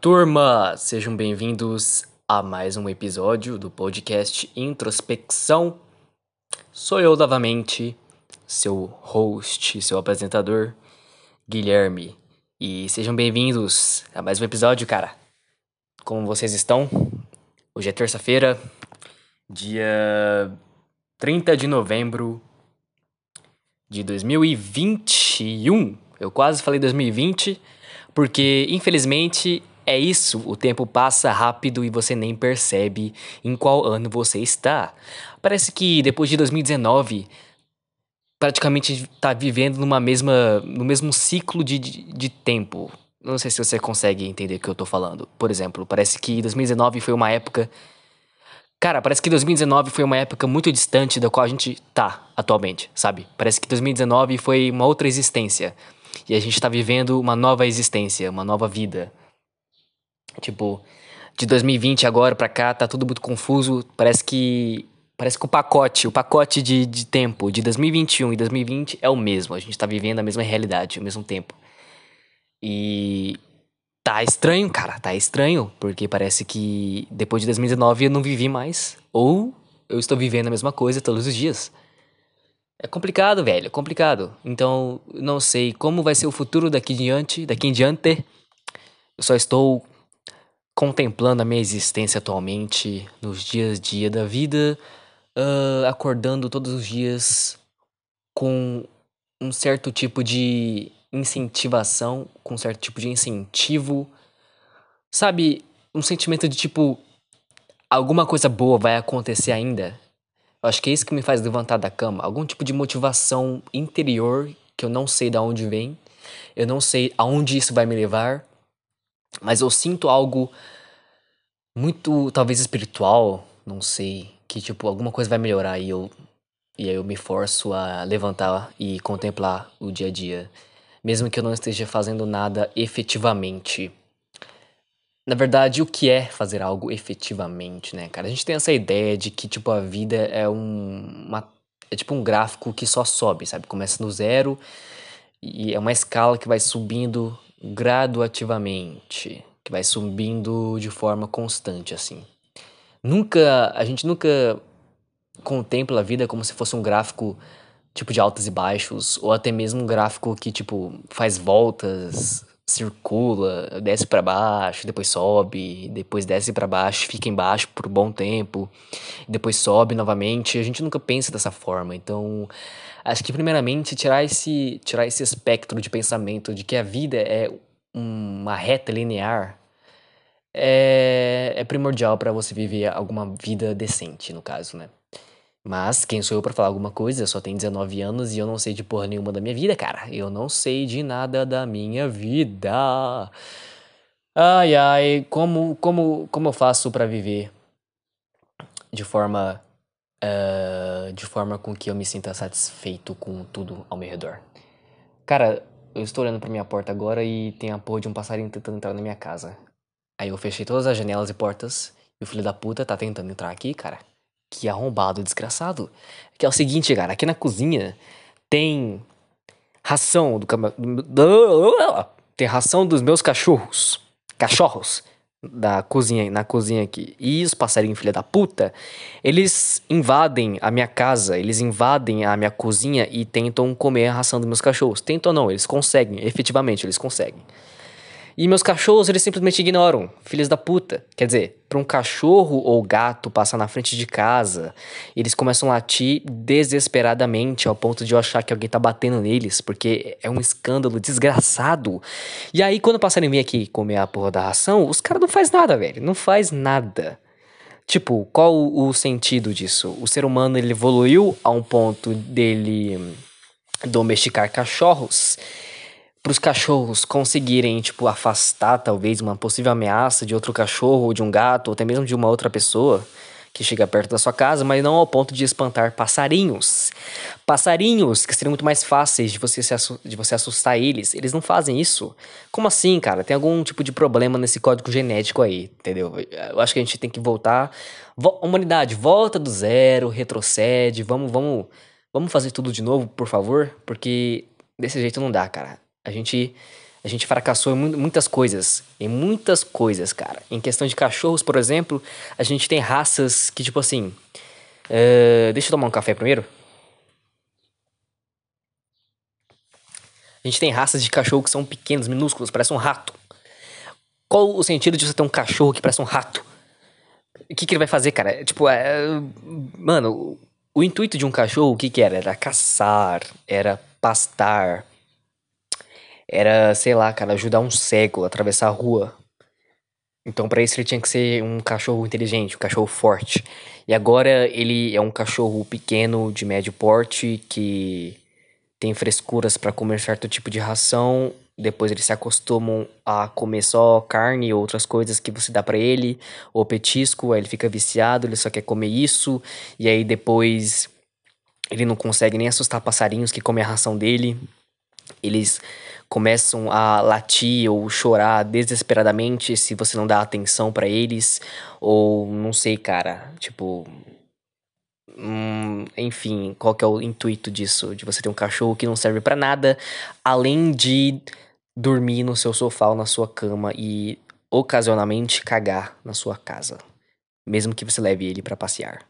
Turma! Sejam bem-vindos a mais um episódio do podcast Introspecção. Sou eu novamente, seu host, seu apresentador, Guilherme. E sejam bem-vindos a mais um episódio, cara. Como vocês estão? Hoje é terça-feira, dia 30 de novembro de 2021. Eu quase falei 2020, porque infelizmente é isso, o tempo passa rápido e você nem percebe em qual ano você está. Parece que depois de 2019, praticamente está vivendo numa mesma, no mesmo ciclo de, de, de tempo. Não sei se você consegue entender o que eu tô falando. Por exemplo, parece que 2019 foi uma época Cara, parece que 2019 foi uma época muito distante da qual a gente tá atualmente, sabe? Parece que 2019 foi uma outra existência. E a gente tá vivendo uma nova existência, uma nova vida. Tipo, de 2020 agora pra cá tá tudo muito confuso. Parece que. Parece que o pacote, o pacote de, de tempo de 2021 e 2020 é o mesmo. A gente tá vivendo a mesma realidade, o mesmo tempo. E Tá estranho, cara, tá estranho, porque parece que depois de 2019 eu não vivi mais, ou eu estou vivendo a mesma coisa todos os dias. É complicado, velho, é complicado. Então, não sei como vai ser o futuro daqui em diante, daqui em diante. Eu só estou contemplando a minha existência atualmente, nos dias a dia da vida, uh, acordando todos os dias com um certo tipo de incentivação, com um certo tipo de incentivo. Sabe, um sentimento de tipo, alguma coisa boa vai acontecer ainda. Eu acho que é isso que me faz levantar da cama. Algum tipo de motivação interior que eu não sei de onde vem. Eu não sei aonde isso vai me levar. Mas eu sinto algo muito, talvez espiritual, não sei, que tipo, alguma coisa vai melhorar e eu e aí eu me forço a levantar e contemplar o dia a dia mesmo que eu não esteja fazendo nada efetivamente. Na verdade, o que é fazer algo efetivamente, né, cara? A gente tem essa ideia de que, tipo, a vida é um. Uma, é tipo um gráfico que só sobe, sabe? Começa no zero e é uma escala que vai subindo graduativamente, que vai subindo de forma constante, assim. Nunca. A gente nunca contempla a vida como se fosse um gráfico tipo de altos e baixos, ou até mesmo um gráfico que tipo faz voltas, circula, desce para baixo, depois sobe, depois desce para baixo, fica embaixo por um bom tempo, depois sobe novamente. A gente nunca pensa dessa forma. Então, acho que primeiramente tirar esse tirar esse espectro de pensamento de que a vida é uma reta linear é, é primordial para você viver alguma vida decente, no caso, né? Mas quem sou eu para falar alguma coisa? Eu só tenho 19 anos e eu não sei de porra nenhuma da minha vida, cara. Eu não sei de nada da minha vida. Ai ai, como como como eu faço para viver de forma uh, de forma com que eu me sinta satisfeito com tudo ao meu redor? Cara, eu estou olhando para minha porta agora e tem a porra de um passarinho tentando entrar na minha casa. Aí eu fechei todas as janelas e portas e o filho da puta tá tentando entrar aqui, cara. Que arrombado desgraçado. Que é o seguinte, cara, aqui na cozinha tem ração do, tem ração dos meus cachorros. Cachorros da cozinha, na cozinha aqui. E os passarinhos filha da puta, eles invadem a minha casa, eles invadem a minha cozinha e tentam comer a ração dos meus cachorros. Tentam não, eles conseguem, efetivamente eles conseguem. E meus cachorros, eles simplesmente ignoram. Filhos da puta. Quer dizer, para um cachorro ou gato passar na frente de casa, eles começam a latir desesperadamente ao ponto de eu achar que alguém tá batendo neles, porque é um escândalo desgraçado. E aí, quando o passarinho aqui comer a porra da ração, os caras não faz nada, velho. Não faz nada. Tipo, qual o sentido disso? O ser humano ele evoluiu a um ponto dele domesticar cachorros para os cachorros conseguirem, tipo, afastar talvez uma possível ameaça de outro cachorro ou de um gato ou até mesmo de uma outra pessoa que chega perto da sua casa, mas não ao ponto de espantar passarinhos. Passarinhos que seriam muito mais fáceis de você, de você assustar eles, eles não fazem isso. Como assim, cara? Tem algum tipo de problema nesse código genético aí, entendeu? Eu acho que a gente tem que voltar. Vo humanidade, volta do zero, retrocede, vamos, vamos, vamos fazer tudo de novo, por favor, porque desse jeito não dá, cara. A gente, a gente fracassou em muitas coisas. Em muitas coisas, cara. Em questão de cachorros, por exemplo, a gente tem raças que, tipo assim. Uh, deixa eu tomar um café primeiro. A gente tem raças de cachorro que são pequenos, minúsculos, parece um rato. Qual o sentido de você ter um cachorro que parece um rato? O que, que ele vai fazer, cara? Tipo, é, mano, o intuito de um cachorro, o que, que era? Era caçar, era pastar, era, sei lá, cara, ajudar um cego a atravessar a rua. Então, para isso, ele tinha que ser um cachorro inteligente, um cachorro forte. E agora ele é um cachorro pequeno, de médio porte, que tem frescuras para comer certo tipo de ração depois eles se acostumam a comer só carne e outras coisas que você dá para ele, ou petisco, aí ele fica viciado, ele só quer comer isso, e aí depois ele não consegue nem assustar passarinhos que comem a ração dele. Eles começam a latir ou chorar desesperadamente se você não dá atenção para eles, ou não sei, cara, tipo, Hum, enfim, qual que é o intuito disso? De você ter um cachorro que não serve para nada, além de dormir no seu sofá ou na sua cama e ocasionalmente cagar na sua casa, mesmo que você leve ele para passear.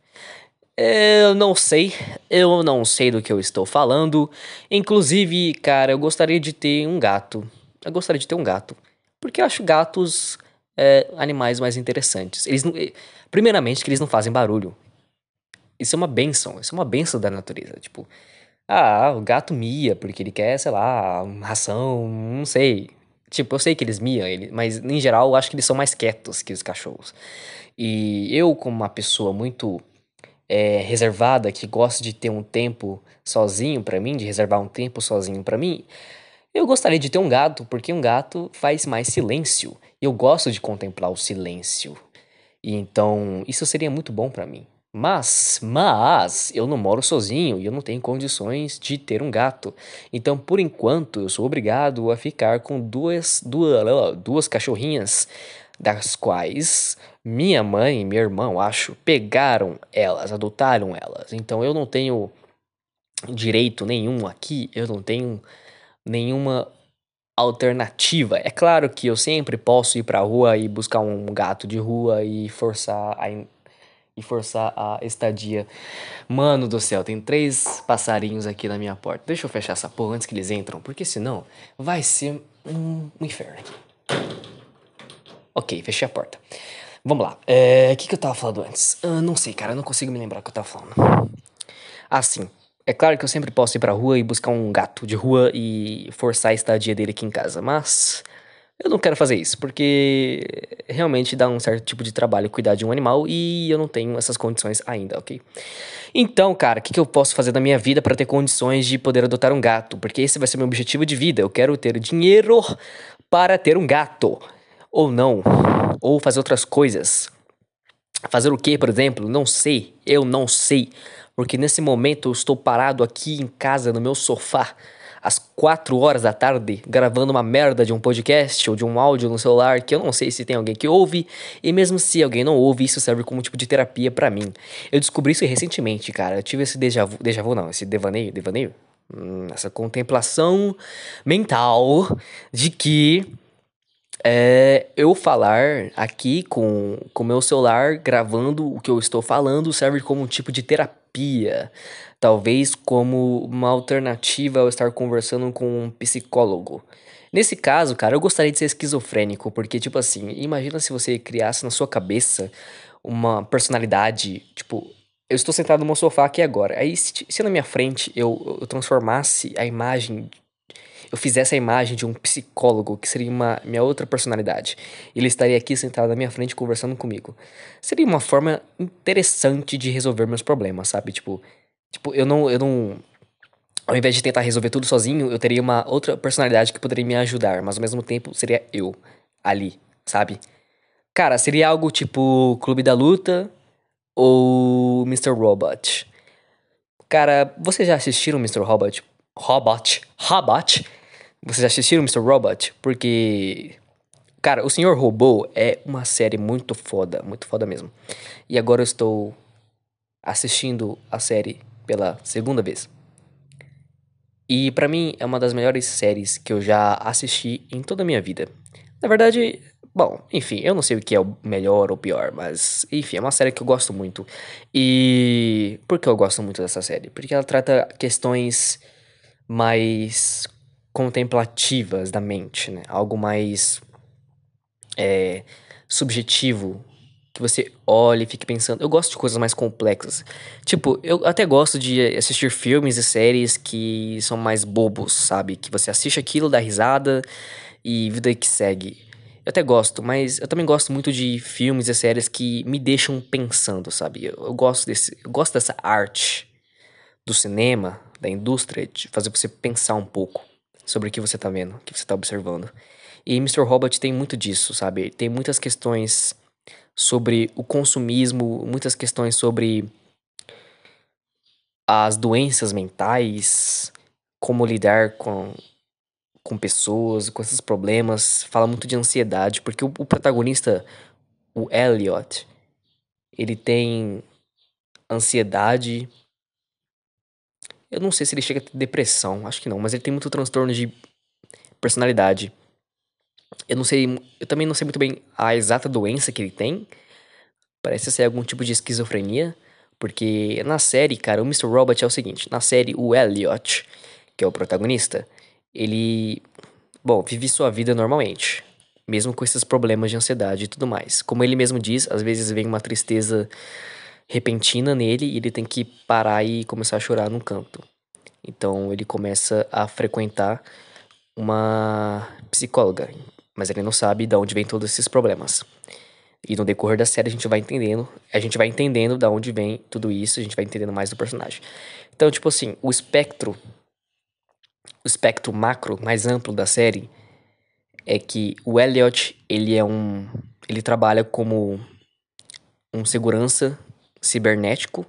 Eu não sei, eu não sei do que eu estou falando. Inclusive, cara, eu gostaria de ter um gato. Eu gostaria de ter um gato, porque eu acho gatos é, animais mais interessantes. Eles não, primeiramente, que eles não fazem barulho. Isso é uma benção, isso é uma benção da natureza. Tipo, ah, o gato mia porque ele quer, sei lá, ração, não sei. Tipo, eu sei que eles miam, ele, mas em geral eu acho que eles são mais quietos que os cachorros. E eu, como uma pessoa muito é, reservada, que gosta de ter um tempo sozinho para mim, de reservar um tempo sozinho para mim, eu gostaria de ter um gato, porque um gato faz mais silêncio. Eu gosto de contemplar o silêncio. E então, isso seria muito bom para mim. Mas, mas, eu não moro sozinho e eu não tenho condições de ter um gato. Então, por enquanto, eu sou obrigado a ficar com duas, duas, duas cachorrinhas, das quais minha mãe e meu irmão, acho, pegaram elas, adotaram elas. Então, eu não tenho direito nenhum aqui, eu não tenho nenhuma alternativa. É claro que eu sempre posso ir pra rua e buscar um gato de rua e forçar a e forçar a estadia. Mano do céu, tem três passarinhos aqui na minha porta. Deixa eu fechar essa porra antes que eles entram, porque senão vai ser um, inferno aqui. Ok, fechei a porta. Vamos lá. É, o que, que eu tava falando antes? Uh, não sei, cara, eu não consigo me lembrar o que eu tava falando. Ah, sim. É claro que eu sempre posso ir pra rua e buscar um gato de rua e forçar a estadia dele aqui em casa, mas eu não quero fazer isso, porque realmente dá um certo tipo de trabalho cuidar de um animal e eu não tenho essas condições ainda, ok? Então, cara, o que, que eu posso fazer na minha vida para ter condições de poder adotar um gato? Porque esse vai ser meu objetivo de vida. Eu quero ter dinheiro para ter um gato. Ou não. Ou fazer outras coisas. Fazer o que, por exemplo? Não sei. Eu não sei. Porque nesse momento eu estou parado aqui em casa, no meu sofá às 4 horas da tarde gravando uma merda de um podcast ou de um áudio no celular que eu não sei se tem alguém que ouve, e mesmo se alguém não ouve, isso serve como tipo de terapia para mim. Eu descobri isso recentemente, cara. Eu tive esse déjà vu, déjà vu não, esse devaneio, devaneio? Hum, essa contemplação mental de que é, eu falar aqui com o meu celular, gravando o que eu estou falando, serve como um tipo de terapia talvez como uma alternativa ao estar conversando com um psicólogo. Nesse caso, cara, eu gostaria de ser esquizofrênico, porque, tipo assim, imagina se você criasse na sua cabeça uma personalidade, tipo, eu estou sentado no meu sofá aqui agora, aí se, se na minha frente eu, eu transformasse a imagem eu fizesse a imagem de um psicólogo, que seria uma minha outra personalidade. Ele estaria aqui sentado na minha frente conversando comigo. Seria uma forma interessante de resolver meus problemas, sabe? Tipo, Tipo, eu não, eu não. Ao invés de tentar resolver tudo sozinho, eu teria uma outra personalidade que poderia me ajudar, mas ao mesmo tempo seria eu ali, sabe? Cara, seria algo tipo Clube da Luta ou Mr. Robot. Cara, vocês já assistiram Mr. Robot? Robot? Robot? Vocês assistiram Mr. Robot? Porque. Cara, o Senhor Robô é uma série muito foda, muito foda mesmo. E agora eu estou assistindo a série pela segunda vez. E para mim é uma das melhores séries que eu já assisti em toda a minha vida. Na verdade, bom, enfim, eu não sei o que é o melhor ou pior, mas enfim, é uma série que eu gosto muito. E por que eu gosto muito dessa série? Porque ela trata questões mais contemplativas da mente, né? Algo mais é, subjetivo que você olhe e fique pensando. Eu gosto de coisas mais complexas. Tipo, eu até gosto de assistir filmes e séries que são mais bobos, sabe? Que você assiste aquilo, dá risada e vida que segue. Eu até gosto, mas eu também gosto muito de filmes e séries que me deixam pensando, sabe? Eu, eu gosto desse, eu gosto dessa arte do cinema, da indústria, de fazer você pensar um pouco sobre o que você tá vendo, o que você tá observando. E Mr. Robot tem muito disso, sabe? Tem muitas questões sobre o consumismo, muitas questões sobre as doenças mentais, como lidar com, com pessoas, com esses problemas. Fala muito de ansiedade, porque o, o protagonista, o Elliot, ele tem ansiedade. Eu não sei se ele chega a ter depressão, acho que não, mas ele tem muito transtorno de personalidade. Eu não sei, eu também não sei muito bem a exata doença que ele tem. Parece ser algum tipo de esquizofrenia, porque na série, cara, o Mr. Robot é o seguinte, na série o Elliot, que é o protagonista, ele, bom, vive sua vida normalmente, mesmo com esses problemas de ansiedade e tudo mais. Como ele mesmo diz, às vezes vem uma tristeza repentina nele e ele tem que parar e começar a chorar num canto. Então ele começa a frequentar uma psicóloga mas ele não sabe de onde vem todos esses problemas. E no decorrer da série a gente vai entendendo, a gente vai entendendo da onde vem tudo isso, a gente vai entendendo mais do personagem. Então, tipo assim, o espectro o espectro macro mais amplo da série é que o Elliot, ele é um ele trabalha como um segurança cibernético.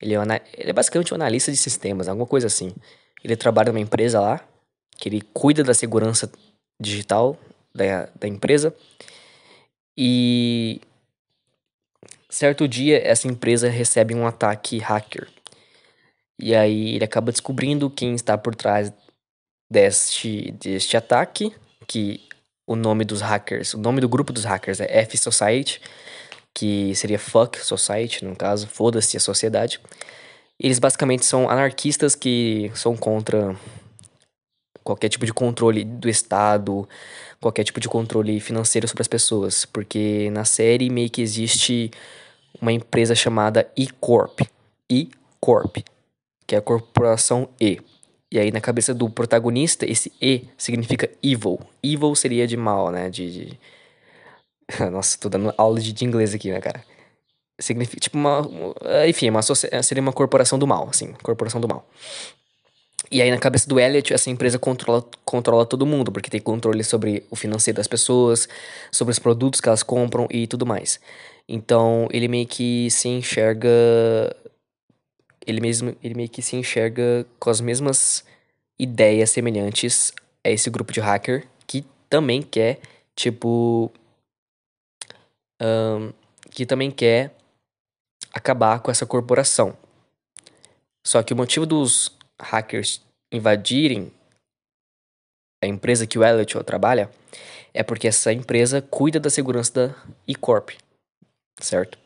Ele é, uma, ele é basicamente um analista de sistemas, alguma coisa assim. Ele trabalha numa empresa lá, que ele cuida da segurança digital da, da empresa. E certo dia essa empresa recebe um ataque hacker. E aí ele acaba descobrindo quem está por trás deste, deste ataque, que o nome dos hackers, o nome do grupo dos hackers é F Society, que seria Fuck Society, no caso, foda-se a sociedade. Eles basicamente são anarquistas que são contra qualquer tipo de controle do Estado, qualquer tipo de controle financeiro sobre as pessoas, porque na série meio que existe uma empresa chamada E-Corp, E-Corp, que é a corporação E. E aí na cabeça do protagonista, esse E significa evil. Evil seria de mal, né? De, de... Nossa, tô dando aula de, de inglês aqui, né, cara? Significa, tipo, uma... Enfim, uma, seria uma corporação do mal, assim, corporação do mal. E aí, na cabeça do Elliot, essa empresa controla, controla todo mundo, porque tem controle sobre o financeiro das pessoas, sobre os produtos que elas compram e tudo mais. Então, ele meio que se enxerga. Ele mesmo ele meio que se enxerga com as mesmas ideias semelhantes a esse grupo de hacker que também quer, tipo. Um, que também quer acabar com essa corporação. Só que o motivo dos hackers invadirem a empresa que o Elliot trabalha é porque essa empresa cuida da segurança da E-Corp, certo?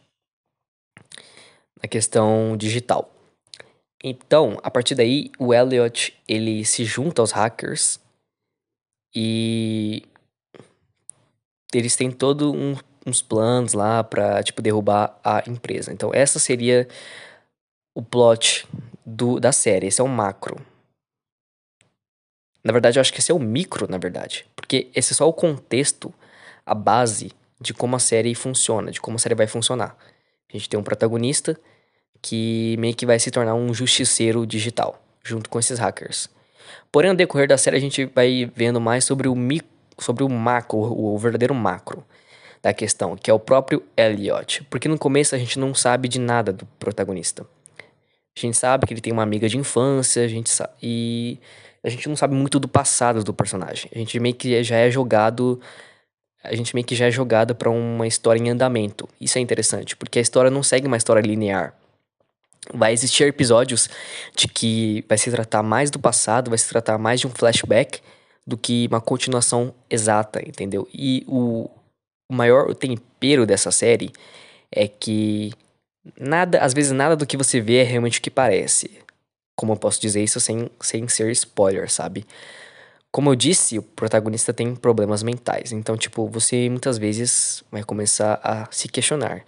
Na questão digital. Então, a partir daí, o Elliot ele se junta aos hackers e eles têm todo um, uns planos lá para tipo derrubar a empresa. Então, essa seria o plot do, da série. Esse é o macro. Na verdade, eu acho que esse é o micro, na verdade. Porque esse é só o contexto, a base de como a série funciona, de como a série vai funcionar. A gente tem um protagonista que meio que vai se tornar um justiceiro digital, junto com esses hackers. Porém, no decorrer da série, a gente vai vendo mais sobre o, micro, sobre o macro, o verdadeiro macro da questão, que é o próprio Elliot. Porque no começo a gente não sabe de nada do protagonista. A gente sabe que ele tem uma amiga de infância, a gente sabe. E a gente não sabe muito do passado do personagem. A gente meio que já é jogado. A gente meio que já é jogado para uma história em andamento. Isso é interessante, porque a história não segue uma história linear. Vai existir episódios de que vai se tratar mais do passado, vai se tratar mais de um flashback do que uma continuação exata, entendeu? E o, o maior tempero dessa série é que nada, às vezes nada do que você vê é realmente o que parece. Como eu posso dizer isso sem, sem ser spoiler, sabe? Como eu disse, o protagonista tem problemas mentais. Então, tipo, você muitas vezes vai começar a se questionar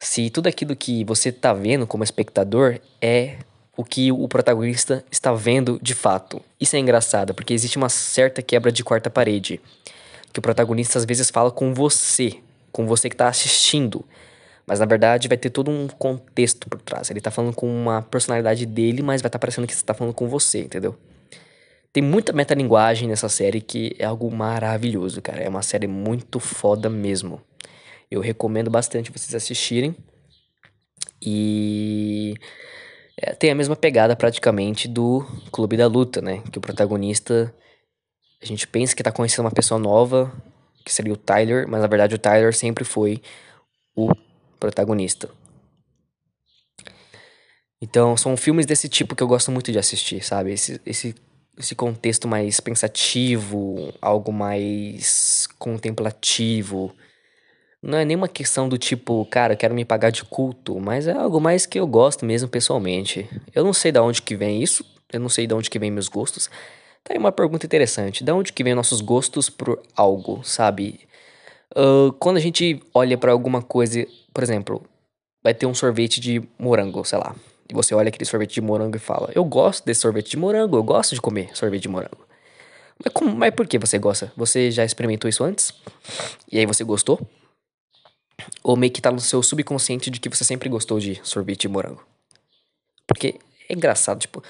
se tudo aquilo que você tá vendo como espectador é o que o protagonista está vendo de fato. Isso é engraçado, porque existe uma certa quebra de quarta parede. Que o protagonista às vezes fala com você, com você que está assistindo. Mas na verdade vai ter todo um contexto por trás. Ele tá falando com uma personalidade dele, mas vai estar tá parecendo que você tá falando com você, entendeu? Tem muita metalinguagem nessa série que é algo maravilhoso, cara. É uma série muito foda mesmo. Eu recomendo bastante vocês assistirem. E é, tem a mesma pegada praticamente do Clube da Luta, né? Que o protagonista a gente pensa que tá conhecendo uma pessoa nova, que seria o Tyler, mas na verdade o Tyler sempre foi o protagonista. Então, são filmes desse tipo que eu gosto muito de assistir, sabe? Esse, esse, esse contexto mais pensativo, algo mais contemplativo. Não é nenhuma questão do tipo, cara, quero me pagar de culto, mas é algo mais que eu gosto mesmo pessoalmente. Eu não sei de onde que vem isso, eu não sei de onde que vem meus gostos. Tá aí uma pergunta interessante, de onde que vem nossos gostos por algo, sabe? Uh, quando a gente olha para alguma coisa, por exemplo, vai ter um sorvete de morango, sei lá. E você olha aquele sorvete de morango e fala: Eu gosto desse sorvete de morango, eu gosto de comer sorvete de morango. Mas, como, mas por que você gosta? Você já experimentou isso antes? E aí você gostou? Ou meio que tá no seu subconsciente de que você sempre gostou de sorvete de morango? Porque é engraçado, tipo,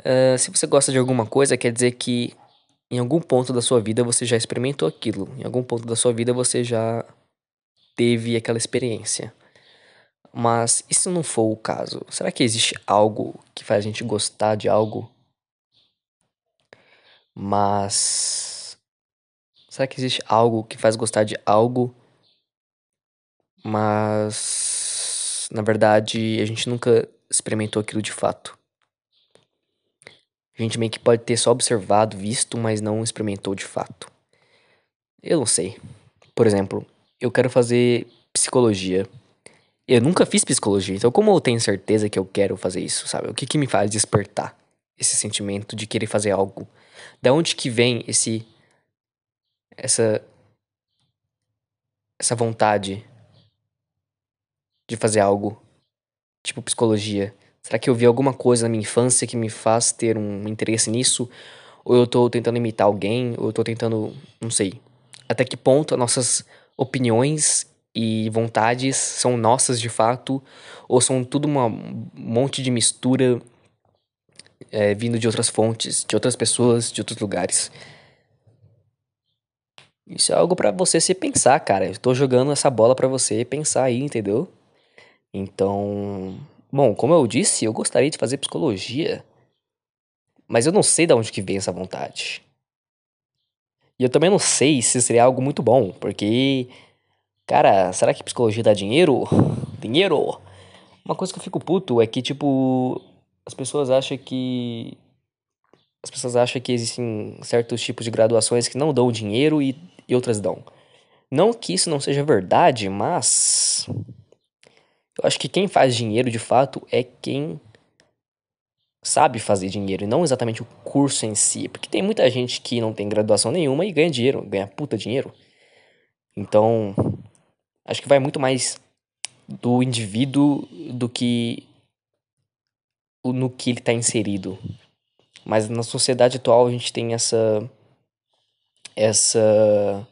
uh, se você gosta de alguma coisa, quer dizer que em algum ponto da sua vida você já experimentou aquilo. Em algum ponto da sua vida você já teve aquela experiência. Mas e se não for o caso? Será que existe algo que faz a gente gostar de algo? Mas. Será que existe algo que faz gostar de algo? Mas. Na verdade, a gente nunca experimentou aquilo de fato. A gente meio que pode ter só observado, visto, mas não experimentou de fato. Eu não sei. Por exemplo, eu quero fazer psicologia. Eu nunca fiz psicologia, então como eu tenho certeza que eu quero fazer isso, sabe? O que que me faz despertar esse sentimento de querer fazer algo? Da onde que vem esse essa essa vontade de fazer algo tipo psicologia? Será que eu vi alguma coisa na minha infância que me faz ter um interesse nisso? Ou eu tô tentando imitar alguém? Ou eu tô tentando, não sei. Até que ponto as nossas opiniões e vontades são nossas de fato? Ou são tudo uma, um monte de mistura é, vindo de outras fontes, de outras pessoas, de outros lugares? Isso é algo para você se pensar, cara. Eu tô jogando essa bola para você pensar aí, entendeu? Então, Bom, como eu disse, eu gostaria de fazer psicologia, mas eu não sei de onde que vem essa vontade. E eu também não sei se seria algo muito bom, porque, cara, será que psicologia dá dinheiro? Dinheiro? Uma coisa que eu fico puto é que, tipo, as pessoas acham que. As pessoas acham que existem certos tipos de graduações que não dão dinheiro e, e outras dão. Não que isso não seja verdade, mas. Eu acho que quem faz dinheiro de fato é quem sabe fazer dinheiro e não exatamente o curso em si. Porque tem muita gente que não tem graduação nenhuma e ganha dinheiro, ganha puta dinheiro. Então, acho que vai muito mais do indivíduo do que no que ele está inserido. Mas na sociedade atual a gente tem essa essa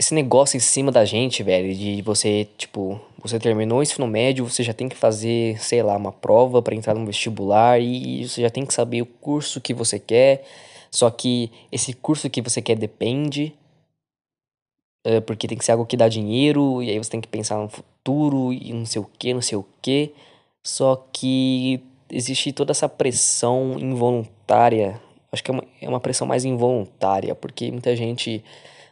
esse negócio em cima da gente, velho, de você, tipo, você terminou o ensino médio, você já tem que fazer, sei lá, uma prova para entrar no vestibular e você já tem que saber o curso que você quer. Só que esse curso que você quer depende, é, porque tem que ser algo que dá dinheiro, e aí você tem que pensar no futuro e não sei o que, não sei o que. Só que existe toda essa pressão involuntária. Acho que é uma, é uma pressão mais involuntária, porque muita gente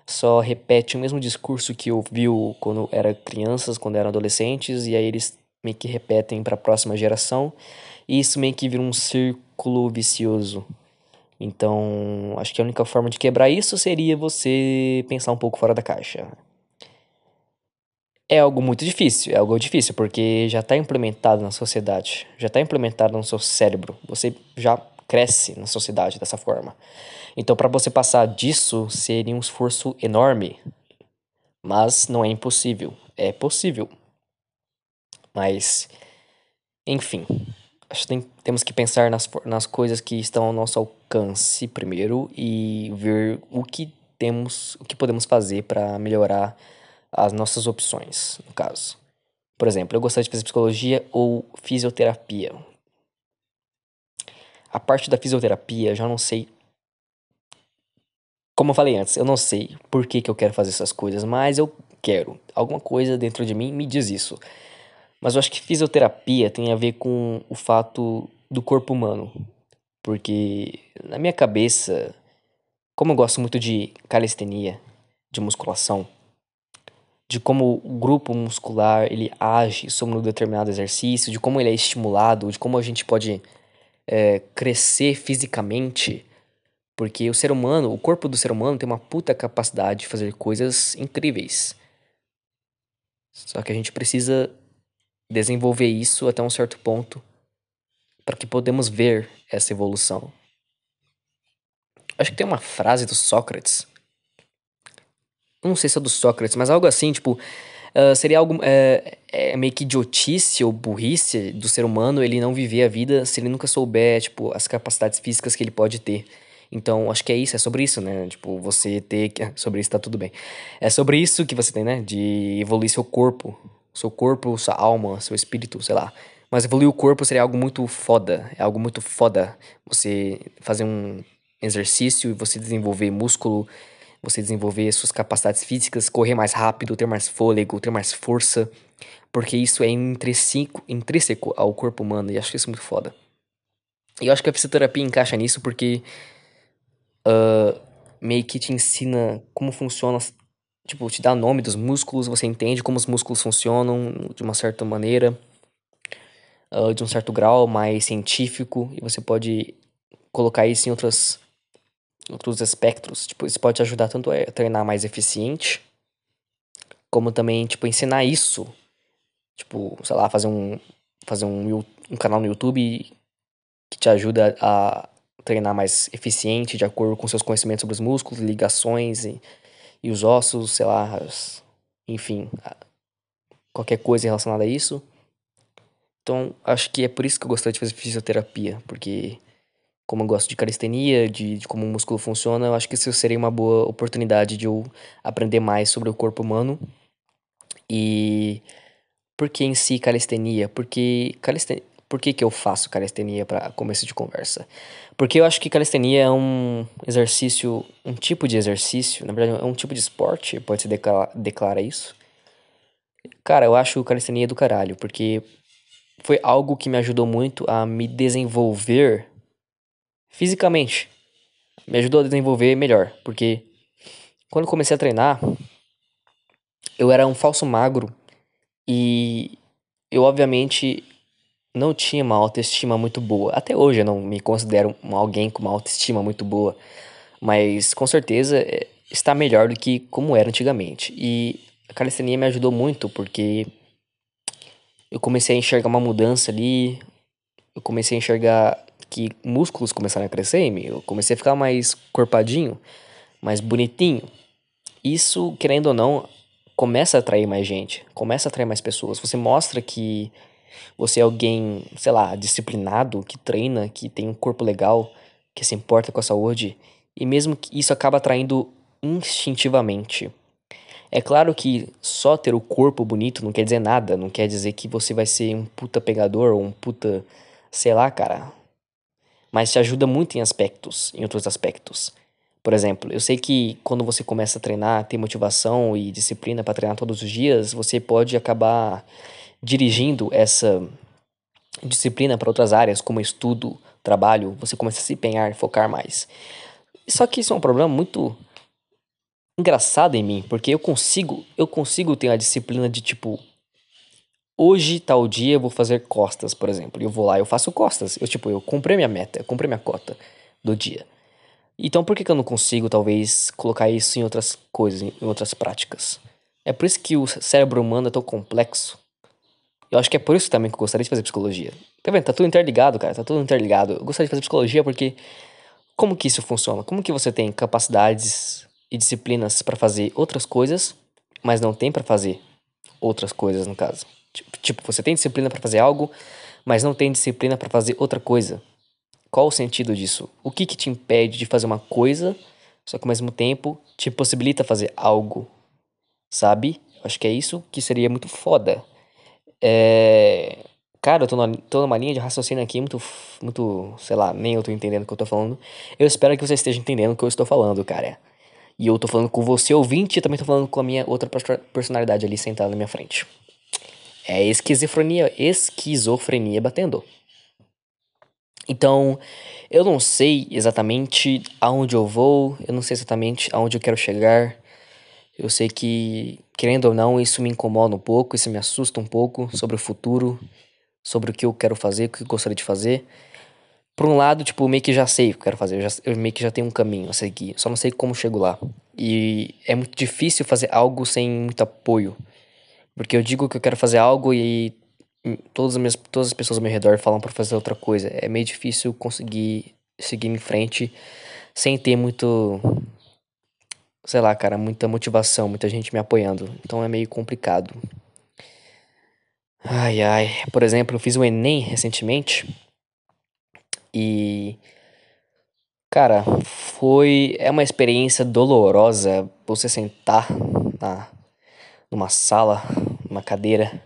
só repete o mesmo discurso que ouviu quando era crianças, quando eram adolescentes, e aí eles meio que repetem para a próxima geração e isso meio que vira um círculo vicioso. Então, acho que a única forma de quebrar isso seria você pensar um pouco fora da caixa. É algo muito difícil, é algo difícil, porque já está implementado na sociedade, já está implementado no seu cérebro. Você já cresce na sociedade dessa forma. Então, para você passar disso, seria um esforço enorme. Mas não é impossível. É possível. Mas, enfim, acho que tem, temos que pensar nas, nas coisas que estão ao nosso alcance primeiro e ver o que temos, o que podemos fazer para melhorar as nossas opções, no caso. Por exemplo, eu gostaria de fazer psicologia ou fisioterapia. A parte da fisioterapia, já não sei. Como eu falei antes, eu não sei por que, que eu quero fazer essas coisas, mas eu quero. Alguma coisa dentro de mim me diz isso. Mas eu acho que fisioterapia tem a ver com o fato do corpo humano. Porque na minha cabeça, como eu gosto muito de calistenia, de musculação, de como o grupo muscular ele age sobre um determinado exercício, de como ele é estimulado, de como a gente pode é, crescer fisicamente, porque o ser humano, o corpo do ser humano tem uma puta capacidade de fazer coisas incríveis. Só que a gente precisa desenvolver isso até um certo ponto para que podemos ver essa evolução. Acho que tem uma frase do Sócrates. Não sei se é do Sócrates, mas algo assim, tipo, uh, seria algo é, é meio que idiotice ou burrice do ser humano ele não viver a vida se ele nunca souber, tipo, as capacidades físicas que ele pode ter. Então, acho que é isso, é sobre isso, né? Tipo, você ter. Sobre isso tá tudo bem. É sobre isso que você tem, né? De evoluir seu corpo, seu corpo, sua alma, seu espírito, sei lá. Mas evoluir o corpo seria algo muito foda. É algo muito foda você fazer um exercício e você desenvolver músculo, você desenvolver suas capacidades físicas, correr mais rápido, ter mais fôlego, ter mais força. Porque isso é intrínseco, intrínseco ao corpo humano e acho isso muito foda. E eu acho que a fisioterapia encaixa nisso porque uh, meio que te ensina como funciona tipo, te dá nome dos músculos, você entende como os músculos funcionam de uma certa maneira, uh, de um certo grau mais científico, e você pode colocar isso em outras, outros aspectos. Tipo, isso pode te ajudar tanto a treinar mais eficiente, como também, tipo, ensinar isso. Tipo, sei lá, fazer um, fazer um, um canal no YouTube que te ajuda a treinar mais eficiente, de acordo com seus conhecimentos sobre os músculos, ligações e e os ossos, sei lá, enfim, qualquer coisa relacionada a isso. Então, acho que é por isso que eu gostaria de fazer fisioterapia, porque como eu gosto de calistenia, de, de como o músculo funciona, eu acho que isso seria uma boa oportunidade de eu aprender mais sobre o corpo humano. E por que em si calistenia? Porque calistenia, por que, que eu faço calistenia para começo de conversa? Porque eu acho que calistenia é um exercício, um tipo de exercício, na verdade é um tipo de esporte, pode se declarar, declara isso. Cara, eu acho calistenia do caralho, porque foi algo que me ajudou muito a me desenvolver fisicamente. Me ajudou a desenvolver melhor, porque quando comecei a treinar, eu era um falso magro e eu obviamente não tinha uma autoestima muito boa. Até hoje eu não me considero alguém com uma autoestima muito boa, mas com certeza é, está melhor do que como era antigamente. E a calistenia me ajudou muito porque eu comecei a enxergar uma mudança ali, eu comecei a enxergar que músculos começaram a crescer em mim, eu comecei a ficar mais corpadinho, mais bonitinho. Isso, querendo ou não, começa a atrair mais gente, começa a atrair mais pessoas. Você mostra que você é alguém, sei lá, disciplinado, que treina, que tem um corpo legal, que se importa com a saúde, e mesmo que isso acaba atraindo instintivamente. É claro que só ter o corpo bonito não quer dizer nada, não quer dizer que você vai ser um puta pegador ou um puta, sei lá, cara. Mas te ajuda muito em aspectos, em outros aspectos. Por exemplo, eu sei que quando você começa a treinar, ter motivação e disciplina para treinar todos os dias, você pode acabar dirigindo essa disciplina para outras áreas, como estudo, trabalho, você começa a se empenhar, focar mais. Só que isso é um problema muito engraçado em mim, porque eu consigo, eu consigo ter a disciplina de tipo hoje, tal dia, eu vou fazer costas, por exemplo. Eu vou lá, eu faço costas. Eu, tipo, eu comprei minha meta, eu comprei minha cota do dia. Então, por que, que eu não consigo, talvez, colocar isso em outras coisas, em outras práticas? É por isso que o cérebro humano é tão complexo. Eu acho que é por isso também que eu gostaria de fazer psicologia. Tá vendo? Tá tudo interligado, cara. Tá tudo interligado. Eu gostaria de fazer psicologia porque como que isso funciona? Como que você tem capacidades e disciplinas para fazer outras coisas, mas não tem para fazer outras coisas, no caso? Tipo, você tem disciplina para fazer algo, mas não tem disciplina para fazer outra coisa. Qual o sentido disso? O que que te impede de fazer uma coisa, só que ao mesmo tempo te possibilita fazer algo? Sabe? Acho que é isso que seria muito foda. É... Cara, eu tô, na, tô numa linha de raciocínio aqui muito, muito, sei lá, nem eu tô entendendo o que eu tô falando. Eu espero que você esteja entendendo o que eu estou falando, cara. E eu tô falando com você, ouvinte, e também tô falando com a minha outra personalidade ali sentada na minha frente. É esquizofrenia, esquizofrenia batendo. Então, eu não sei exatamente aonde eu vou, eu não sei exatamente aonde eu quero chegar. Eu sei que, querendo ou não, isso me incomoda um pouco, isso me assusta um pouco sobre o futuro, sobre o que eu quero fazer, o que eu gostaria de fazer. Por um lado, tipo, meio que já sei o que eu quero fazer, eu, já, eu meio que já tenho um caminho a seguir, só não sei como chego lá. E é muito difícil fazer algo sem muito apoio. Porque eu digo que eu quero fazer algo e todas as, minhas, todas as pessoas ao meu redor falam para fazer outra coisa. É meio difícil conseguir seguir em frente sem ter muito sei lá, cara, muita motivação, muita gente me apoiando. Então é meio complicado. Ai, ai. Por exemplo, eu fiz o Enem recentemente. E. Cara, foi. É uma experiência dolorosa você sentar na, numa sala, numa cadeira,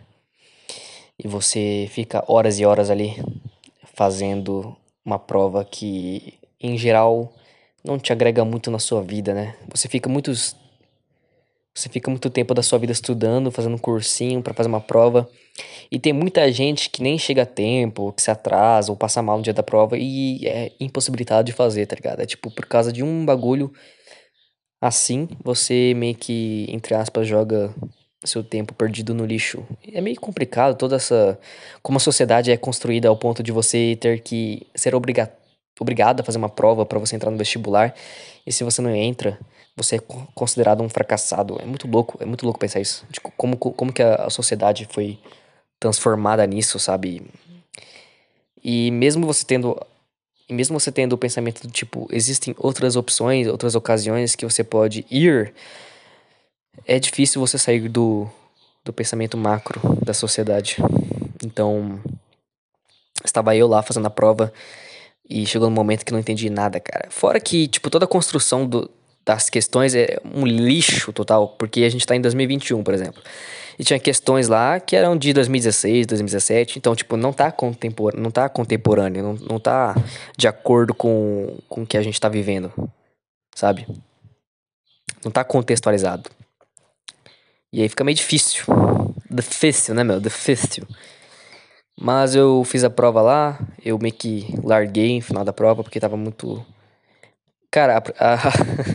e você fica horas e horas ali fazendo uma prova que, em geral, não te agrega muito na sua vida, né? Você fica muitos você fica muito tempo da sua vida estudando, fazendo um cursinho para fazer uma prova. E tem muita gente que nem chega a tempo, que se atrasa ou passa mal no dia da prova e é impossibilitado de fazer, tá ligado? É tipo, por causa de um bagulho assim, você meio que, entre aspas, joga seu tempo perdido no lixo. É meio complicado toda essa. Como a sociedade é construída ao ponto de você ter que ser obrigado obrigado a fazer uma prova para você entrar no vestibular. E se você não entra, você é considerado um fracassado. É muito louco, é muito louco pensar isso. Tipo, como, como que a, sociedade foi transformada nisso, sabe? E mesmo você tendo. E mesmo você tendo o pensamento do tipo, existem outras opções, outras ocasiões que você pode ir, é difícil você sair do, do pensamento macro da sociedade. Então, estava eu lá fazendo a prova e chegou no momento que não entendi nada, cara. Fora que, tipo, toda a construção do, das questões é um lixo total, porque a gente tá em 2021, por exemplo. E tinha questões lá que eram de 2016, 2017, então, tipo, não tá, contempor não tá contemporâneo, não, não tá de acordo com, com o que a gente tá vivendo, sabe? Não tá contextualizado. E aí fica meio difícil. Difícil, né, meu? Difícil. Mas eu fiz a prova lá, eu meio que larguei no final da prova porque tava muito. Cara, a,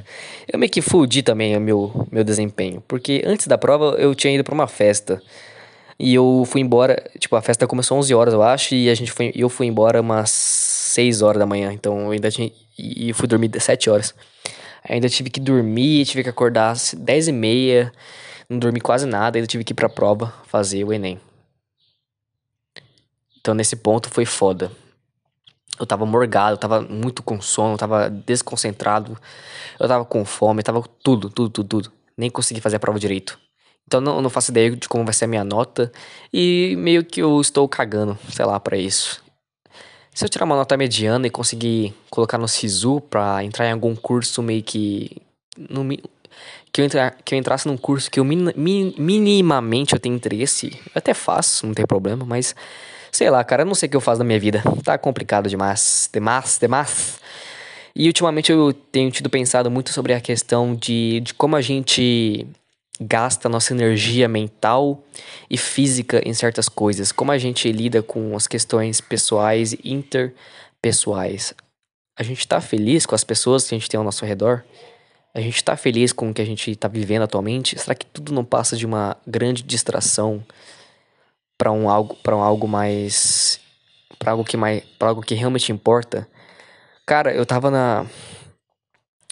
eu meio que fudi também o meu, meu desempenho. Porque antes da prova eu tinha ido pra uma festa. E eu fui embora, tipo, a festa começou 11 horas, eu acho, e a gente foi, eu fui embora umas 6 horas da manhã, então eu ainda tinha, e fui dormir 7 horas. Ainda tive que dormir, tive que acordar às 10 e meia, não dormi quase nada, ainda tive que ir pra prova fazer o Enem. Então nesse ponto foi foda. Eu tava morgado, eu tava muito com sono, eu tava desconcentrado, eu tava com fome, eu tava tudo, tudo, tudo, tudo. Nem consegui fazer a prova direito. Então não, não faço ideia de como vai ser a minha nota e meio que eu estou cagando, sei lá, para isso. Se eu tirar uma nota mediana e conseguir colocar no SISU pra entrar em algum curso meio que. No, que, eu entrar, que eu entrasse num curso que eu min, min, minimamente eu tenho interesse, eu até faço, não tem problema, mas Sei lá, cara, eu não sei o que eu faço na minha vida. Tá complicado demais. Demais, demais. E ultimamente eu tenho tido pensado muito sobre a questão de, de como a gente gasta nossa energia mental e física em certas coisas, como a gente lida com as questões pessoais e interpessoais. A gente tá feliz com as pessoas que a gente tem ao nosso redor? A gente tá feliz com o que a gente tá vivendo atualmente? Será que tudo não passa de uma grande distração? para um algo para um algo mais para algo que mais para algo que realmente importa. Cara, eu tava na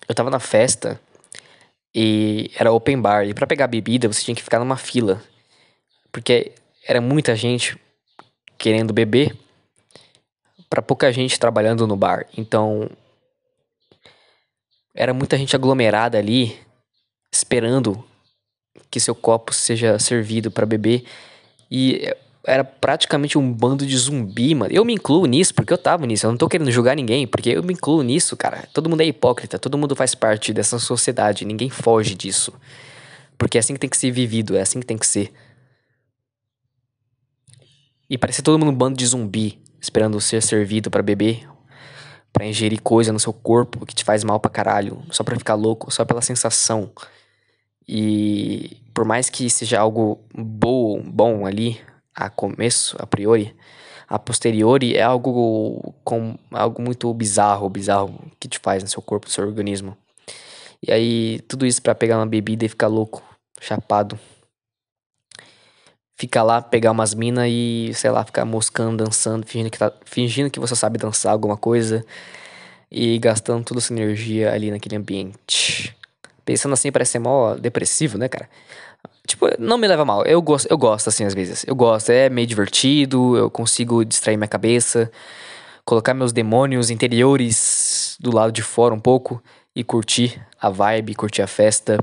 eu tava na festa e era open bar e para pegar bebida você tinha que ficar numa fila. Porque era muita gente querendo beber para pouca gente trabalhando no bar. Então era muita gente aglomerada ali esperando que seu copo seja servido para beber e era praticamente um bando de zumbi, mano. Eu me incluo nisso porque eu tava nisso. Eu não tô querendo julgar ninguém, porque eu me incluo nisso, cara. Todo mundo é hipócrita, todo mundo faz parte dessa sociedade, ninguém foge disso. Porque é assim que tem que ser vivido, é assim que tem que ser. E parece todo mundo um bando de zumbi, esperando ser servido para beber, para ingerir coisa no seu corpo que te faz mal pra caralho, só pra ficar louco, só pela sensação. E por mais que seja algo bom, bom ali, a começo, a priori, a posteriori é algo com algo muito bizarro, bizarro que te faz no seu corpo, no seu organismo. E aí tudo isso para pegar uma bebida e ficar louco, chapado. Ficar lá, pegar umas minas e, sei lá, ficar moscando, dançando, fingindo que, tá, fingindo que você sabe dançar alguma coisa e gastando toda essa energia ali naquele ambiente. Pensando assim, parece ser mó depressivo, né, cara? Tipo, não me leva mal. Eu gosto, eu gosto assim às vezes. Eu gosto, é meio divertido, eu consigo distrair minha cabeça, colocar meus demônios interiores do lado de fora um pouco e curtir a vibe, curtir a festa.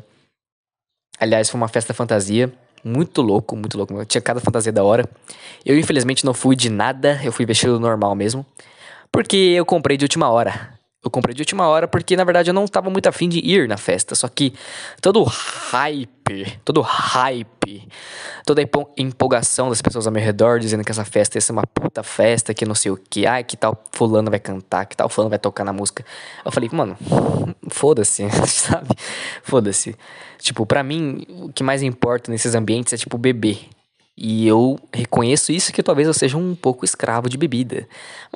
Aliás, foi uma festa fantasia, muito louco, muito louco. Tinha cada fantasia da hora. Eu infelizmente não fui de nada, eu fui vestido normal mesmo, porque eu comprei de última hora. Eu comprei de última hora porque, na verdade, eu não tava muito afim de ir na festa. Só que todo hype, todo hype, toda a empolgação das pessoas ao meu redor dizendo que essa festa ia ser uma puta festa, que não sei o que, ai, que tal fulano vai cantar, que tal fulano vai tocar na música. Eu falei, mano, foda-se, sabe? Foda-se. Tipo, pra mim, o que mais importa nesses ambientes é, tipo, beber. E eu reconheço isso que talvez eu seja um pouco escravo de bebida.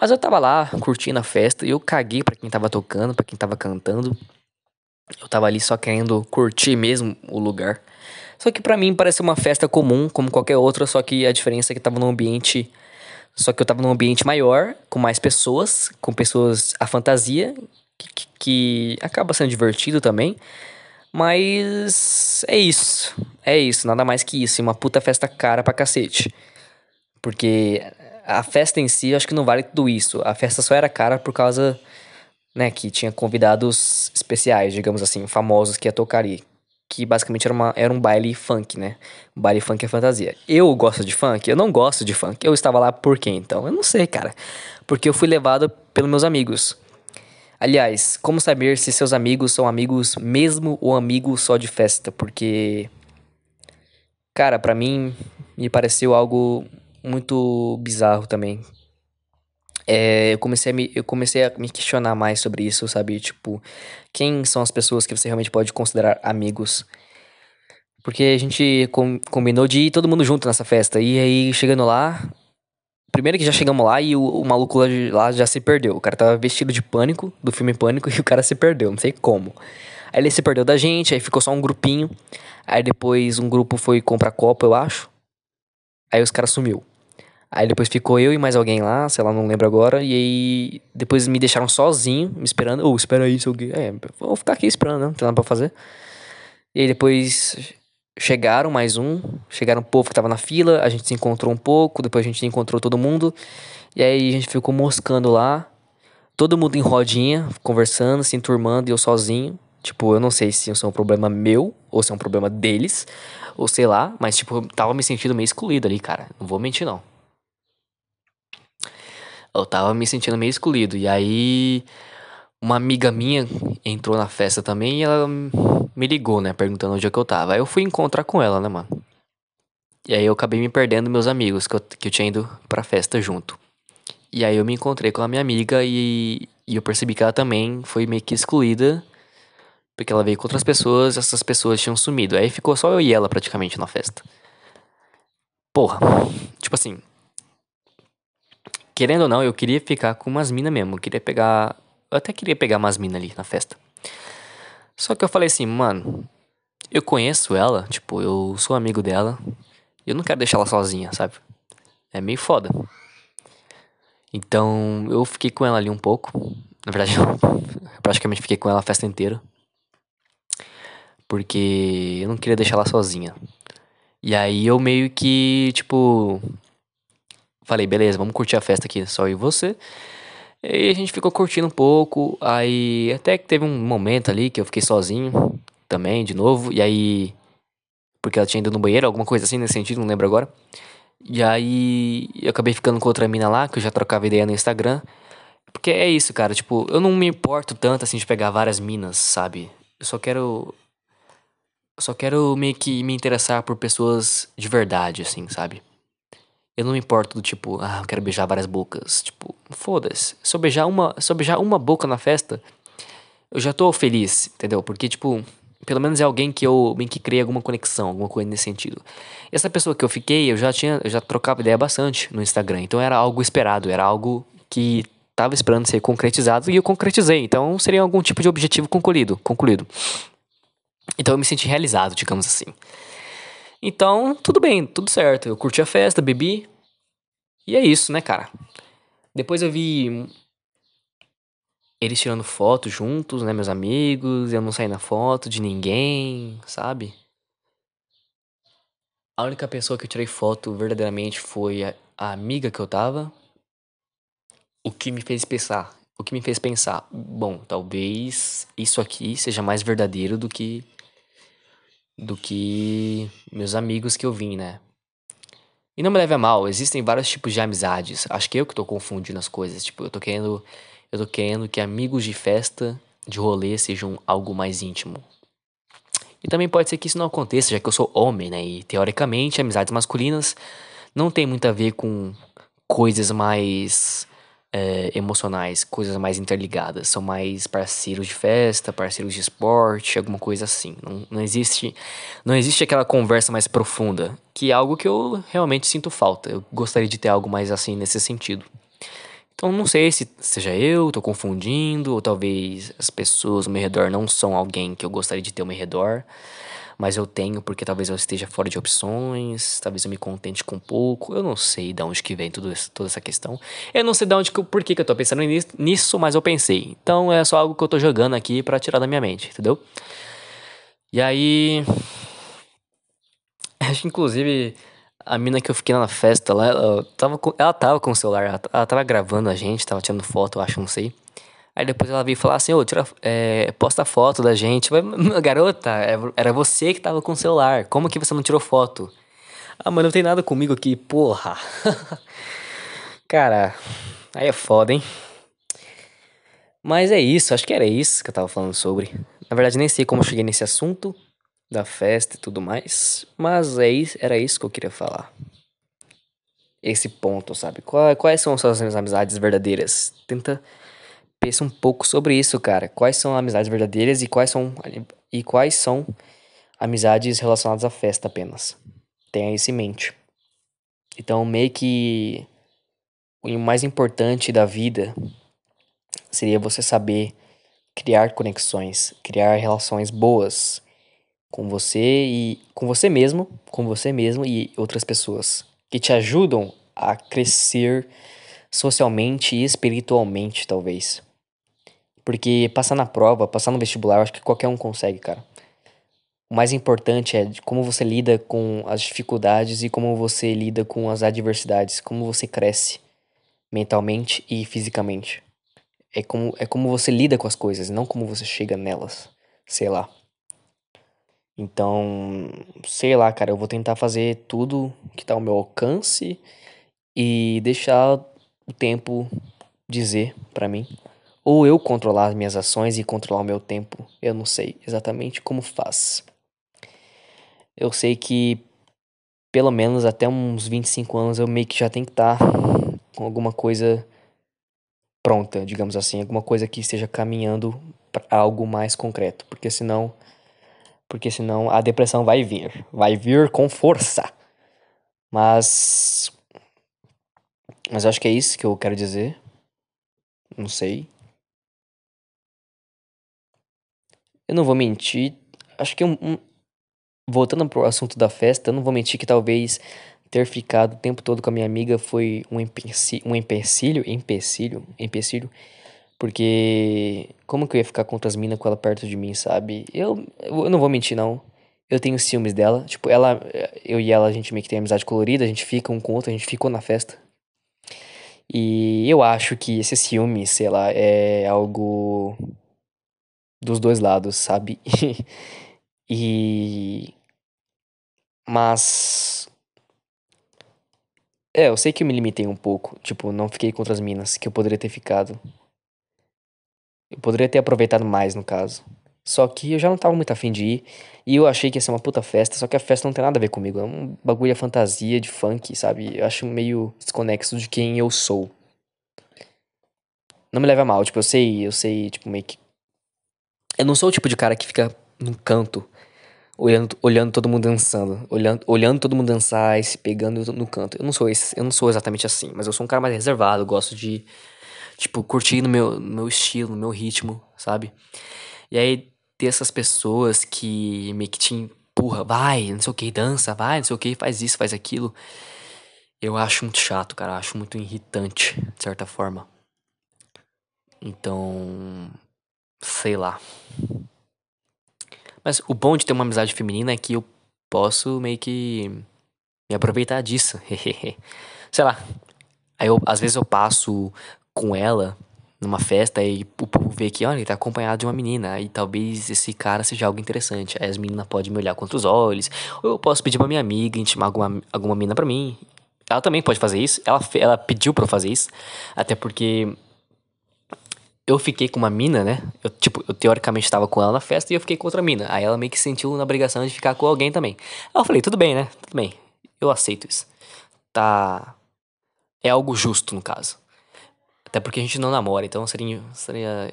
Mas eu tava lá curtindo a festa e eu caguei para quem tava tocando, para quem tava cantando. Eu tava ali só querendo curtir mesmo o lugar. Só que para mim parece uma festa comum, como qualquer outra, só que a diferença é que tava num ambiente só que eu tava num ambiente maior, com mais pessoas, com pessoas a fantasia, que, que, que acaba sendo divertido também. Mas é isso. É isso, nada mais que isso. Uma puta festa cara pra cacete. Porque a festa em si, eu acho que não vale tudo isso. A festa só era cara por causa, né, que tinha convidados especiais, digamos assim, famosos que ia tocar ali. Que basicamente era, uma, era um baile funk, né? Baile funk é fantasia. Eu gosto de funk? Eu não gosto de funk. Eu estava lá por quê, então? Eu não sei, cara. Porque eu fui levado pelos meus amigos. Aliás, como saber se seus amigos são amigos mesmo ou amigos só de festa? Porque, cara, para mim me pareceu algo muito bizarro também. É, eu, comecei a me, eu comecei a me questionar mais sobre isso, sabe? Tipo, quem são as pessoas que você realmente pode considerar amigos? Porque a gente com, combinou de ir todo mundo junto nessa festa. E aí, chegando lá, Primeiro que já chegamos lá e o, o maluco lá, lá, já se perdeu. O cara tava vestido de pânico, do filme Pânico, e o cara se perdeu, não sei como. Aí ele se perdeu da gente, aí ficou só um grupinho. Aí depois um grupo foi comprar copo, eu acho. Aí os caras sumiu. Aí depois ficou eu e mais alguém lá, sei lá, não lembro agora. E aí depois me deixaram sozinho, me esperando. Ô, oh, espera aí, seu É, vou ficar aqui esperando, né? Não tem nada pra fazer. E aí depois chegaram mais um, chegaram um povo que tava na fila, a gente se encontrou um pouco, depois a gente encontrou todo mundo, e aí a gente ficou moscando lá, todo mundo em rodinha, conversando, se enturmando, e eu sozinho. Tipo, eu não sei se isso é um problema meu, ou se é um problema deles, ou sei lá, mas tipo, eu tava me sentindo meio excluído ali, cara, não vou mentir não. Eu tava me sentindo meio excluído, e aí uma amiga minha entrou na festa também e ela me ligou, né? Perguntando onde é que eu tava. Aí eu fui encontrar com ela, né, mano? E aí eu acabei me perdendo meus amigos que eu, que eu tinha ido pra festa junto. E aí eu me encontrei com a minha amiga e, e eu percebi que ela também foi meio que excluída. Porque ela veio com outras pessoas, essas pessoas tinham sumido. Aí ficou só eu e ela praticamente na festa. Porra, tipo assim. Querendo ou não, eu queria ficar com umas minas mesmo. Eu queria pegar eu até queria pegar umas minas ali na festa. Só que eu falei assim, mano, eu conheço ela, tipo, eu sou amigo dela. Eu não quero deixar ela sozinha, sabe? É meio foda. Então, eu fiquei com ela ali um pouco. Na verdade, eu praticamente fiquei com ela a festa inteira. Porque eu não queria deixar ela sozinha. E aí eu meio que, tipo. Falei, beleza, vamos curtir a festa aqui, só eu e você. E a gente ficou curtindo um pouco. Aí até que teve um momento ali que eu fiquei sozinho também, de novo. E aí. Porque ela tinha ido no banheiro, alguma coisa assim nesse sentido, não lembro agora. E aí eu acabei ficando com outra mina lá, que eu já trocava ideia no Instagram. Porque é isso, cara, tipo, eu não me importo tanto assim de pegar várias minas, sabe? Eu só quero. Eu só quero meio que me interessar por pessoas de verdade, assim, sabe? Eu não me importo do tipo, ah, eu quero beijar várias bocas. Tipo, foda-se. Se eu beijar uma, se eu beijar uma boca na festa, eu já tô feliz, entendeu? Porque, tipo, pelo menos é alguém que eu bem que criei alguma conexão, alguma coisa nesse sentido. Essa pessoa que eu fiquei, eu já tinha, eu já trocava ideia bastante no Instagram. Então era algo esperado, era algo que tava esperando ser concretizado e eu concretizei. Então seria algum tipo de objetivo concluído, concluído. Então eu me senti realizado, digamos assim. Então, tudo bem, tudo certo. Eu curti a festa, bebi. E é isso, né, cara? Depois eu vi eles tirando foto juntos, né, meus amigos. Eu não saí na foto de ninguém, sabe? A única pessoa que eu tirei foto verdadeiramente foi a, a amiga que eu tava. O que me fez pensar, o que me fez pensar, bom, talvez isso aqui seja mais verdadeiro do que do que meus amigos que eu vim, né? E não me leve a mal, existem vários tipos de amizades. Acho que eu que tô confundindo as coisas. Tipo, eu tô querendo. Eu tô querendo que amigos de festa, de rolê, sejam algo mais íntimo. E também pode ser que isso não aconteça, já que eu sou homem, né? E teoricamente, amizades masculinas não tem muito a ver com coisas mais é, emocionais, coisas mais interligadas. São mais parceiros de festa, parceiros de esporte, alguma coisa assim. Não, não, existe, não existe aquela conversa mais profunda, que é algo que eu realmente sinto falta. Eu gostaria de ter algo mais assim nesse sentido. Então não sei se seja eu, tô confundindo, ou talvez as pessoas ao meu redor não são alguém que eu gostaria de ter ao meu redor mas eu tenho porque talvez eu esteja fora de opções, talvez eu me contente com pouco. Eu não sei de onde que vem tudo isso, toda essa questão. Eu não sei de onde que, por que, que eu tô pensando nisso, mas eu pensei. Então é só algo que eu tô jogando aqui para tirar da minha mente, entendeu? E aí. Acho que inclusive a mina que eu fiquei na festa lá, ela tava com, ela tava com o celular, ela, ela tava gravando a gente, tava tirando foto, eu acho, não sei. Aí depois ela veio falar assim, ô, tira, é, posta foto da gente. Mas, garota, é, era você que tava com o celular. Como que você não tirou foto? Ah, mas não tem nada comigo aqui, porra. Cara, aí é foda, hein? Mas é isso, acho que era isso que eu tava falando sobre. Na verdade, nem sei como eu cheguei nesse assunto da festa e tudo mais. Mas é isso, era isso que eu queria falar. Esse ponto, sabe? Quais são as suas amizades verdadeiras? Tenta pensa um pouco sobre isso, cara. Quais são amizades verdadeiras e quais são e quais são amizades relacionadas à festa apenas. Tenha isso em mente. Então, meio que o mais importante da vida seria você saber criar conexões, criar relações boas com você e com você mesmo, com você mesmo e outras pessoas que te ajudam a crescer socialmente e espiritualmente, talvez. Porque passar na prova, passar no vestibular, eu acho que qualquer um consegue, cara. O mais importante é como você lida com as dificuldades e como você lida com as adversidades, como você cresce mentalmente e fisicamente. É como, é como você lida com as coisas, não como você chega nelas. Sei lá. Então, sei lá, cara, eu vou tentar fazer tudo que tá ao meu alcance e deixar o tempo dizer para mim ou eu controlar as minhas ações e controlar o meu tempo. Eu não sei exatamente como faz. Eu sei que pelo menos até uns 25 anos eu meio que já tenho que estar tá com alguma coisa pronta, digamos assim, alguma coisa que esteja caminhando para algo mais concreto, porque senão porque senão a depressão vai vir, vai vir com força. Mas mas acho que é isso que eu quero dizer. Não sei. Eu não vou mentir. Acho que um, um, voltando pro assunto da festa, eu não vou mentir que talvez ter ficado o tempo todo com a minha amiga foi um, empecilho, um empecilho, empecilho, empecilho, porque como que eu ia ficar com outras minas com ela perto de mim, sabe? Eu, eu não vou mentir, não. Eu tenho ciúmes dela. Tipo, ela, eu e ela, a gente meio que tem amizade colorida, a gente fica um com o outro, a gente ficou na festa. E eu acho que esse ciúme, sei lá, é algo dos dois lados, sabe? e. Mas. É, eu sei que eu me limitei um pouco. Tipo, não fiquei com outras minas que eu poderia ter ficado. Eu poderia ter aproveitado mais, no caso. Só que eu já não tava muito afim de ir. E eu achei que ia ser uma puta festa, só que a festa não tem nada a ver comigo. É um bagulho de fantasia, de funk, sabe? Eu acho meio desconexo de quem eu sou. Não me leva a mal, tipo, eu sei, eu sei, tipo, meio que. Eu não sou o tipo de cara que fica num canto, olhando, olhando todo mundo dançando, olhando, olhando todo mundo dançar e se pegando no canto. Eu não sou esse, eu não sou exatamente assim, mas eu sou um cara mais reservado, gosto de, tipo, curtir no meu, no meu estilo, no meu ritmo, sabe? E aí ter essas pessoas que meio que te empurra, vai, não sei o que, dança, vai, não sei o que, faz isso, faz aquilo. Eu acho muito chato, cara, acho muito irritante, de certa forma. Então, sei lá. Mas o bom de ter uma amizade feminina é que eu posso meio que me aproveitar disso. sei lá. Aí eu, às vezes eu passo com ela numa festa e o povo vê que, olha, ele tá acompanhado de uma menina, e talvez esse cara seja algo interessante. Aí as meninas podem me olhar contra os olhos, ou eu posso pedir pra minha amiga intimar alguma, alguma menina pra mim. Ela também pode fazer isso, ela, ela pediu pra eu fazer isso, até porque eu fiquei com uma mina, né? Eu, tipo, eu teoricamente estava com ela na festa e eu fiquei com outra mina. Aí ela meio que sentiu na obrigação de ficar com alguém também. Aí eu falei, tudo bem, né? Tudo bem. Eu aceito isso. Tá. É algo justo, no caso. Até porque a gente não namora, então seria, seria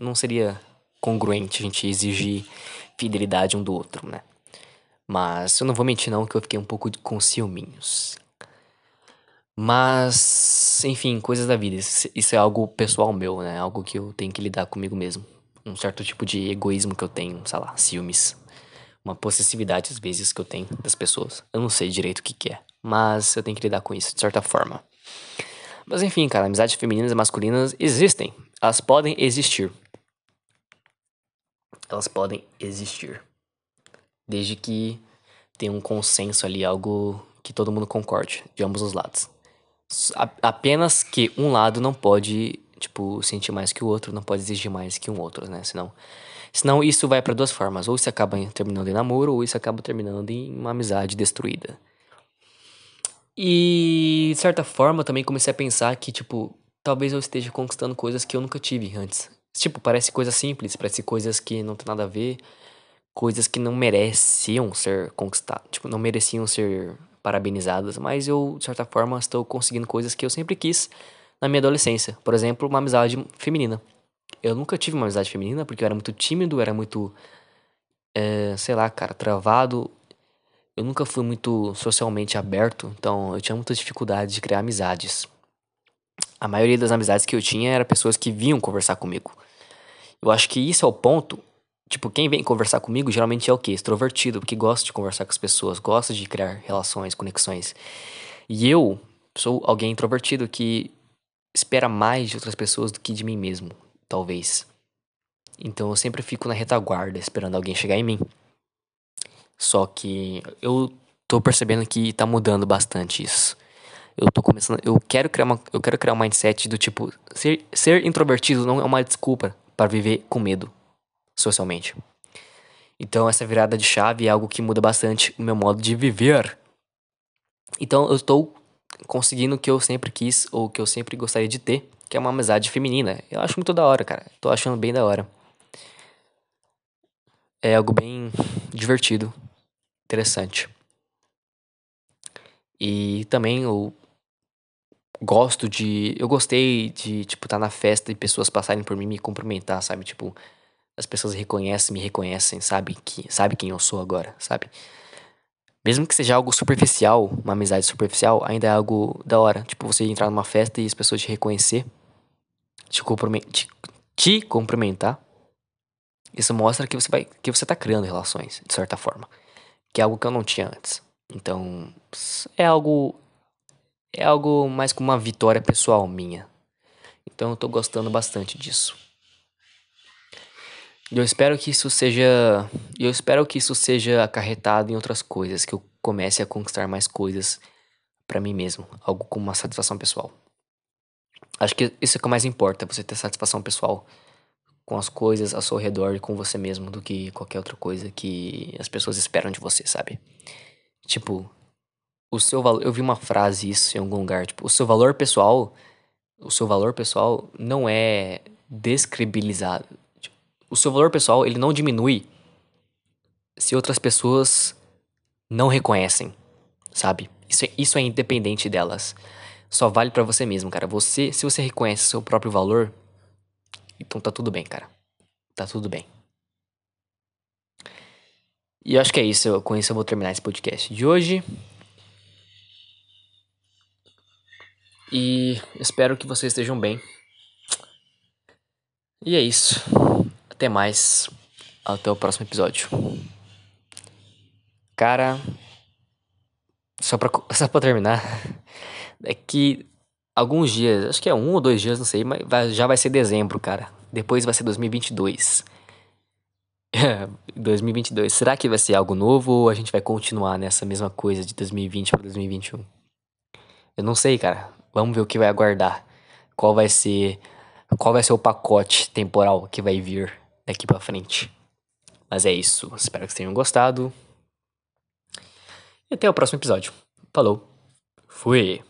não seria congruente a gente exigir fidelidade um do outro, né? Mas eu não vou mentir não que eu fiquei um pouco com ciúminhos. Mas, enfim, coisas da vida. Isso é algo pessoal meu, né? Algo que eu tenho que lidar comigo mesmo. Um certo tipo de egoísmo que eu tenho, sei lá, ciúmes. Uma possessividade às vezes que eu tenho das pessoas. Eu não sei direito o que, que é, mas eu tenho que lidar com isso de certa forma. Mas enfim, cara, amizades femininas e masculinas existem. Elas podem existir. Elas podem existir. Desde que tenha um consenso ali, algo que todo mundo concorde, de ambos os lados. Apenas que um lado não pode, tipo, sentir mais que o outro, não pode exigir mais que um outro, né? Senão, senão isso vai para duas formas. Ou isso acaba terminando em namoro, ou isso acaba terminando em uma amizade destruída. E, de certa forma, também comecei a pensar que, tipo, talvez eu esteja conquistando coisas que eu nunca tive antes. Tipo, parece coisa simples, parece coisas que não tem nada a ver, coisas que não mereciam ser conquistadas, tipo, não mereciam ser parabenizadas, mas eu, de certa forma, estou conseguindo coisas que eu sempre quis na minha adolescência. Por exemplo, uma amizade feminina. Eu nunca tive uma amizade feminina porque eu era muito tímido, era muito, é, sei lá, cara, travado eu nunca fui muito socialmente aberto, então eu tinha muita dificuldade de criar amizades. A maioria das amizades que eu tinha era pessoas que vinham conversar comigo. Eu acho que isso é o ponto. Tipo, quem vem conversar comigo geralmente é o quê? Extrovertido, porque gosta de conversar com as pessoas, gosta de criar relações, conexões. E eu sou alguém introvertido que espera mais de outras pessoas do que de mim mesmo, talvez. Então eu sempre fico na retaguarda esperando alguém chegar em mim. Só que eu tô percebendo que tá mudando bastante isso. Eu tô começando, eu quero criar uma, eu quero criar um mindset do tipo ser, ser introvertido não é uma desculpa para viver com medo socialmente. Então essa virada de chave é algo que muda bastante o meu modo de viver. Então eu estou conseguindo o que eu sempre quis ou que eu sempre gostaria de ter, que é uma amizade feminina. Eu acho muito da hora, cara. Tô achando bem da hora. É algo bem divertido interessante. E também eu gosto de. Eu gostei de, tipo, estar tá na festa e pessoas passarem por mim e me cumprimentar, sabe? Tipo, as pessoas reconhecem, me reconhecem, sabe? Que, sabe quem eu sou agora, sabe? Mesmo que seja algo superficial, uma amizade superficial, ainda é algo da hora. Tipo, você entrar numa festa e as pessoas te reconhecer, te, te, te cumprimentar. Isso mostra que você vai que você tá criando relações, de certa forma que é algo que eu não tinha antes. Então, é algo é algo mais como uma vitória pessoal minha. Então eu tô gostando bastante disso. Eu espero que isso seja, eu espero que isso seja acarretado em outras coisas, que eu comece a conquistar mais coisas para mim mesmo, algo como uma satisfação pessoal. Acho que isso é o que mais importa, você ter satisfação pessoal com as coisas ao seu redor e com você mesmo do que qualquer outra coisa que as pessoas esperam de você, sabe? Tipo, o seu valor, eu vi uma frase isso em algum lugar, tipo, o seu valor pessoal, o seu valor pessoal não é descredibilizado. O seu valor pessoal, ele não diminui se outras pessoas não reconhecem, sabe? Isso é, isso é independente delas. Só vale para você mesmo, cara. Você, se você reconhece seu próprio valor, então tá tudo bem, cara. Tá tudo bem. E eu acho que é isso. Com isso eu vou terminar esse podcast de hoje. E espero que vocês estejam bem. E é isso. Até mais. Até o próximo episódio. Cara, só pra, só pra terminar, é que alguns dias, acho que é um ou dois dias, não sei, mas vai, já vai ser dezembro, cara. Depois vai ser 2022. 2022. Será que vai ser algo novo ou a gente vai continuar nessa mesma coisa de 2020 para 2021? Eu não sei, cara. Vamos ver o que vai aguardar. Qual vai ser qual vai ser o pacote temporal que vai vir daqui para frente. Mas é isso. Espero que vocês tenham gostado. E até o próximo episódio. Falou. Fui.